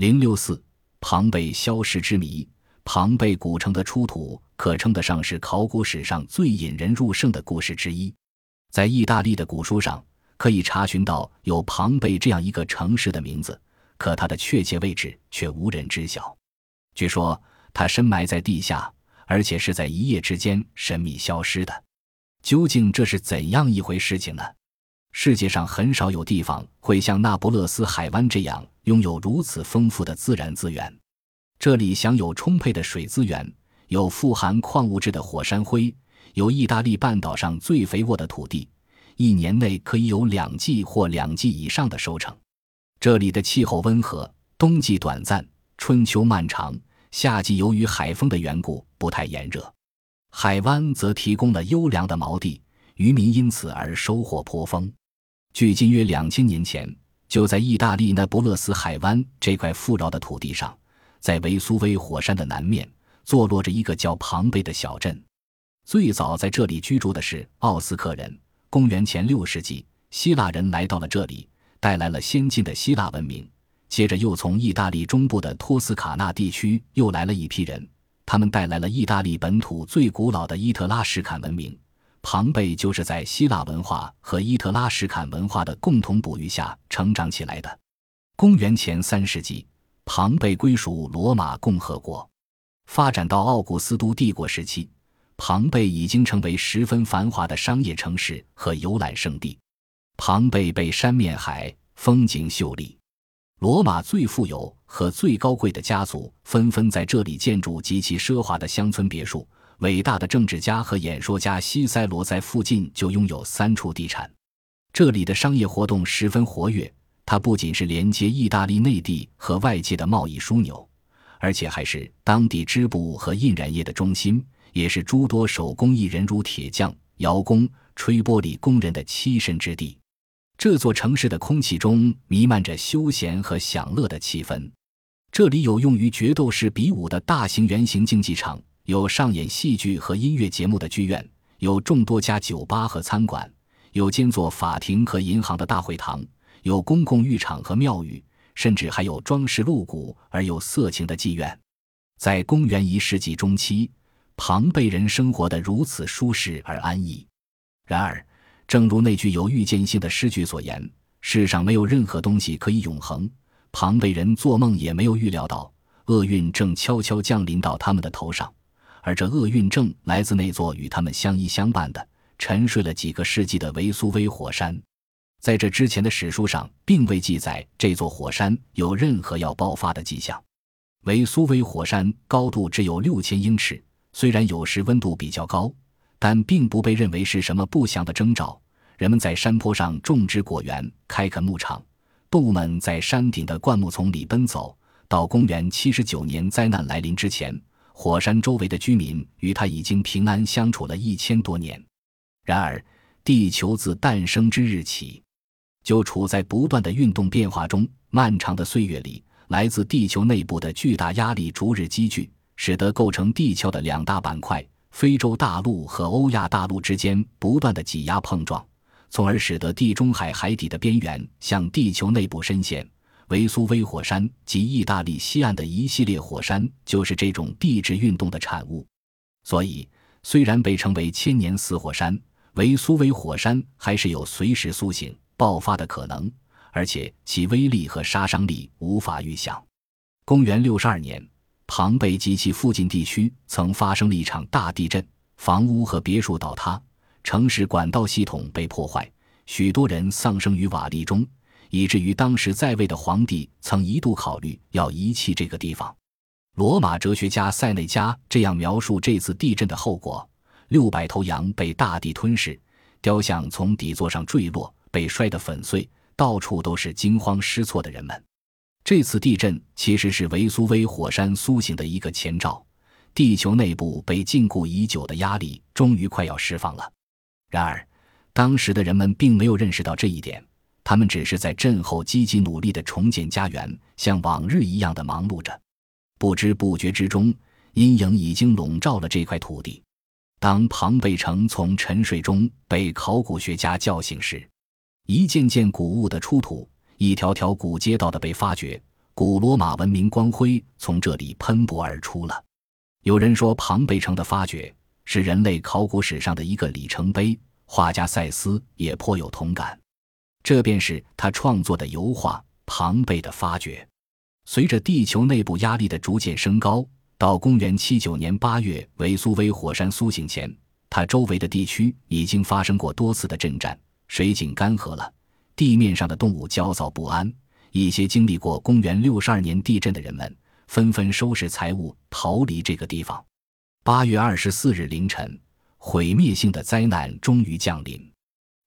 零六四，庞贝消失之谜。庞贝古城的出土，可称得上是考古史上最引人入胜的故事之一。在意大利的古书上，可以查询到有庞贝这样一个城市的名字，可它的确切位置却无人知晓。据说它深埋在地下，而且是在一夜之间神秘消失的。究竟这是怎样一回事情呢？世界上很少有地方会像那不勒斯海湾这样拥有如此丰富的自然资源。这里享有充沛的水资源，有富含矿物质的火山灰，有意大利半岛上最肥沃的土地，一年内可以有两季或两季以上的收成。这里的气候温和，冬季短暂，春秋漫长，夏季由于海风的缘故不太炎热。海湾则提供了优良的锚地，渔民因此而收获颇丰。距今约两千年前，就在意大利那不勒斯海湾这块富饶的土地上，在维苏威火山的南面，坐落着一个叫庞贝的小镇。最早在这里居住的是奥斯克人。公元前六世纪，希腊人来到了这里，带来了先进的希腊文明。接着又从意大利中部的托斯卡纳地区又来了一批人，他们带来了意大利本土最古老的伊特拉什坎文明。庞贝就是在希腊文化和伊特拉什坎文化的共同哺育下成长起来的。公元前三世纪，庞贝归属罗马共和国。发展到奥古斯都帝国时期，庞贝已经成为十分繁华的商业城市和游览胜地。庞贝背山面海，风景秀丽。罗马最富有和最高贵的家族纷纷在这里建筑极其奢华的乡村别墅。伟大的政治家和演说家西塞罗在附近就拥有三处地产，这里的商业活动十分活跃。它不仅是连接意大利内地和外界的贸易枢纽，而且还是当地织布和印染业的中心，也是诸多手工艺人如铁匠、窑工、吹玻璃工人的栖身之地。这座城市的空气中弥漫着休闲和享乐的气氛，这里有用于决斗士比武的大型圆形竞技场。有上演戏剧和音乐节目的剧院，有众多家酒吧和餐馆，有兼做法庭和银行的大会堂，有公共浴场和庙宇，甚至还有装饰露骨而又色情的妓院。在公元一世纪中期，庞贝人生活得如此舒适而安逸。然而，正如那句有预见性的诗句所言：“世上没有任何东西可以永恒。”庞贝人做梦也没有预料到，厄运正悄悄降临到他们的头上。而这厄运正来自那座与他们相依相伴的、沉睡了几个世纪的维苏威火山。在这之前的史书上，并未记载这座火山有任何要爆发的迹象。维苏威火山高度只有六千英尺，虽然有时温度比较高，但并不被认为是什么不祥的征兆。人们在山坡上种植果园、开垦牧场，动物们在山顶的灌木丛里奔走。到公元七十九年灾难来临之前。火山周围的居民与它已经平安相处了一千多年，然而，地球自诞生之日起，就处在不断的运动变化中。漫长的岁月里，来自地球内部的巨大压力逐日积聚，使得构成地壳的两大板块——非洲大陆和欧亚大陆之间不断的挤压碰撞，从而使得地中海海底的边缘向地球内部深陷。维苏威火山及意大利西岸的一系列火山就是这种地质运动的产物，所以虽然被称为千年死火山，维苏威火山还是有随时苏醒爆发的可能，而且其威力和杀伤力无法预想。公元六十二年，庞贝及其附近地区曾发生了一场大地震，房屋和别墅倒塌，城市管道系统被破坏，许多人丧生于瓦砾中。以至于当时在位的皇帝曾一度考虑要遗弃这个地方。罗马哲学家塞内加这样描述这次地震的后果：六百头羊被大地吞噬，雕像从底座上坠落，被摔得粉碎，到处都是惊慌失措的人们。这次地震其实是维苏威火山苏醒的一个前兆，地球内部被禁锢已久的压力终于快要释放了。然而，当时的人们并没有认识到这一点。他们只是在震后积极努力的重建家园，像往日一样的忙碌着。不知不觉之中，阴影已经笼罩了这块土地。当庞贝城从沉睡中被考古学家叫醒时，一件件古物的出土，一条条古街道的被发掘，古罗马文明光辉从这里喷薄而出了。有人说，庞贝城的发掘是人类考古史上的一个里程碑。画家塞斯也颇有同感。这便是他创作的油画《庞贝的发掘》。随着地球内部压力的逐渐升高，到公元七九年八月，维苏威火山苏醒前，它周围的地区已经发生过多次的震颤，水井干涸了，地面上的动物焦躁不安。一些经历过公元六十二年地震的人们纷纷收拾财物逃离这个地方。八月二十四日凌晨，毁灭性的灾难终于降临，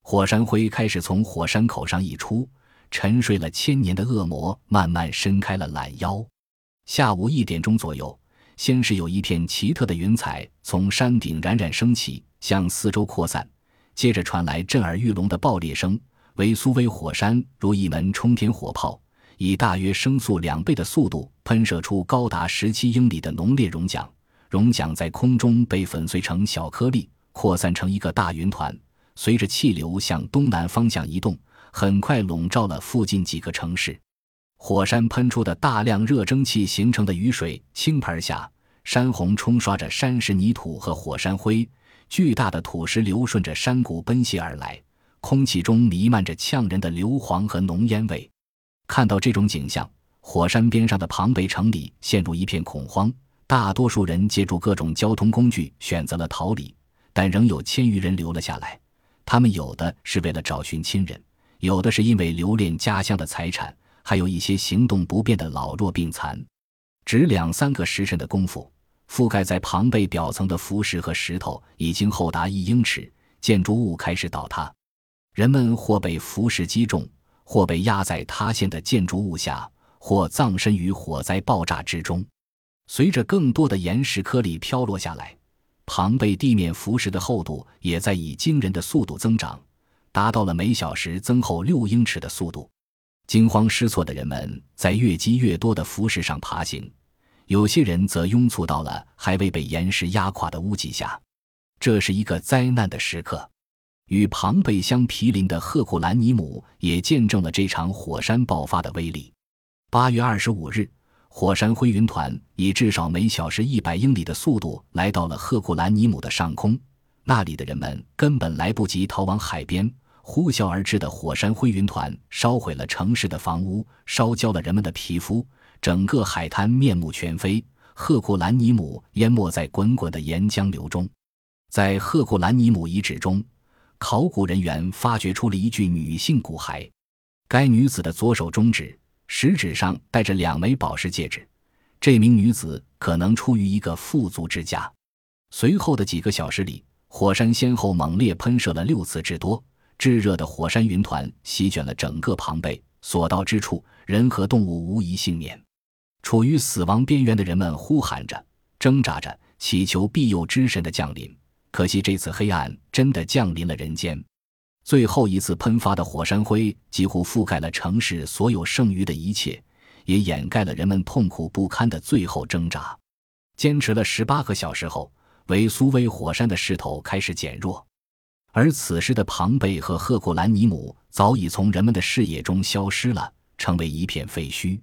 火山灰开始从火山口上溢出。沉睡了千年的恶魔慢慢伸开了懒腰。下午一点钟左右，先是有一片奇特的云彩从山顶冉冉升起，向四周扩散，接着传来震耳欲聋的爆裂声。维苏威火山如一门冲天火炮，以大约声速两倍的速度喷射出高达十七英里的浓烈熔浆，熔浆在空中被粉碎成小颗粒，扩散成一个大云团，随着气流向东南方向移动。很快笼罩了附近几个城市，火山喷出的大量热蒸汽形成的雨水倾盆而下，山洪冲刷着山石、泥土和火山灰，巨大的土石流顺着山谷奔泻而来，空气中弥漫着呛人的硫磺和浓烟味。看到这种景象，火山边上的庞贝城里陷入一片恐慌，大多数人借助各种交通工具选择了逃离，但仍有千余人留了下来，他们有的是为了找寻亲人。有的是因为留恋家乡的财产，还有一些行动不便的老弱病残。只两三个时辰的功夫，覆盖在庞贝表层的浮石和石头已经厚达一英尺，建筑物开始倒塌，人们或被浮石击中，或被压在塌陷的建筑物下，或葬身于火灾爆炸之中。随着更多的岩石颗粒飘落下来，庞贝地面浮石的厚度也在以惊人的速度增长。达到了每小时增厚六英尺的速度，惊慌失措的人们在越积越多的浮石上爬行，有些人则拥簇到了还未被岩石压垮的屋脊下。这是一个灾难的时刻。与庞贝相毗邻的赫库兰尼姆也见证了这场火山爆发的威力。八月二十五日，火山灰云团以至少每小时一百英里的速度来到了赫库兰尼姆的上空，那里的人们根本来不及逃往海边。呼啸而至的火山灰云团烧毁了城市的房屋，烧焦了人们的皮肤，整个海滩面目全非。赫库兰尼姆淹没在滚滚的岩浆流中。在赫库兰尼姆遗址中，考古人员发掘出了一具女性骨骸。该女子的左手中指、食指上戴着两枚宝石戒指。这名女子可能出于一个富足之家。随后的几个小时里，火山先后猛烈喷射了六次之多。炙热的火山云团席卷了整个庞贝，所到之处，人和动物无一幸免。处于死亡边缘的人们呼喊着、挣扎着，祈求庇佑之神的降临。可惜这次黑暗真的降临了人间。最后一次喷发的火山灰几乎覆盖了城市所有剩余的一切，也掩盖了人们痛苦不堪的最后挣扎。坚持了十八个小时后，维苏威火山的势头开始减弱。而此时的庞贝和赫库兰尼姆早已从人们的视野中消失了，成为一片废墟。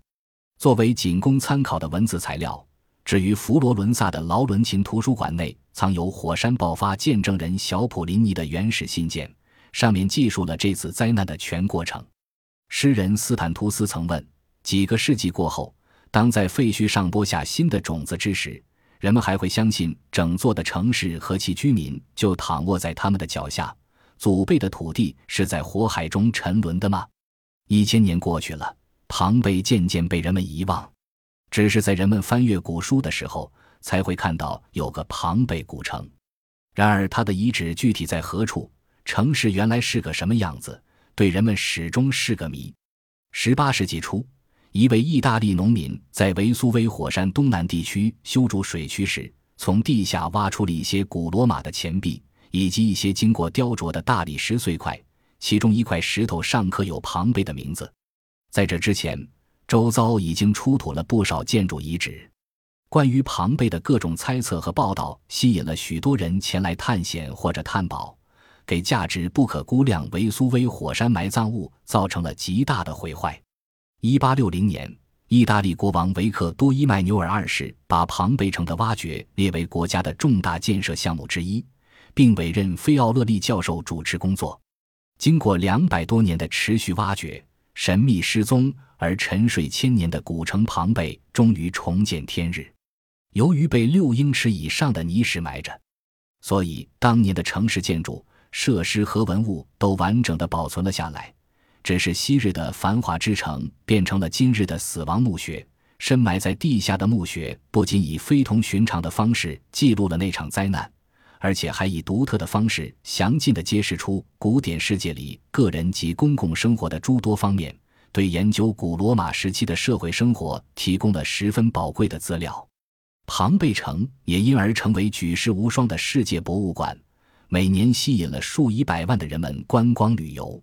作为仅供参考的文字材料，至于佛罗伦萨的劳伦琴图书馆内藏有火山爆发见证人小普林尼的原始信件，上面记述了这次灾难的全过程。诗人斯坦图斯曾问：几个世纪过后，当在废墟上播下新的种子之时？人们还会相信整座的城市和其居民就躺卧在他们的脚下，祖辈的土地是在火海中沉沦的吗？一千年过去了，庞贝渐渐被人们遗忘，只是在人们翻阅古书的时候才会看到有个庞贝古城。然而，它的遗址具体在何处，城市原来是个什么样子，对人们始终是个谜。十八世纪初。一位意大利农民在维苏威火山东南地区修筑水渠时，从地下挖出了一些古罗马的钱币以及一些经过雕琢的大理石碎块，其中一块石头上刻有庞贝的名字。在这之前，周遭已经出土了不少建筑遗址。关于庞贝的各种猜测和报道吸引了许多人前来探险或者探宝，给价值不可估量维苏威火山埋葬物造成了极大的毁坏。一八六零年，意大利国王维克多·伊麦纽尔二世把庞贝城的挖掘列为国家的重大建设项目之一，并委任菲奥勒利教授主持工作。经过两百多年的持续挖掘，神秘失踪而沉睡千年的古城庞贝终于重见天日。由于被六英尺以上的泥石埋着，所以当年的城市建筑设施和文物都完整的保存了下来。只是昔日的繁华之城变成了今日的死亡墓穴。深埋在地下的墓穴不仅以非同寻常的方式记录了那场灾难，而且还以独特的方式详尽地揭示出古典世界里个人及公共生活的诸多方面，对研究古罗马时期的社会生活提供了十分宝贵的资料。庞贝城也因而成为举世无双的世界博物馆，每年吸引了数以百万的人们观光旅游。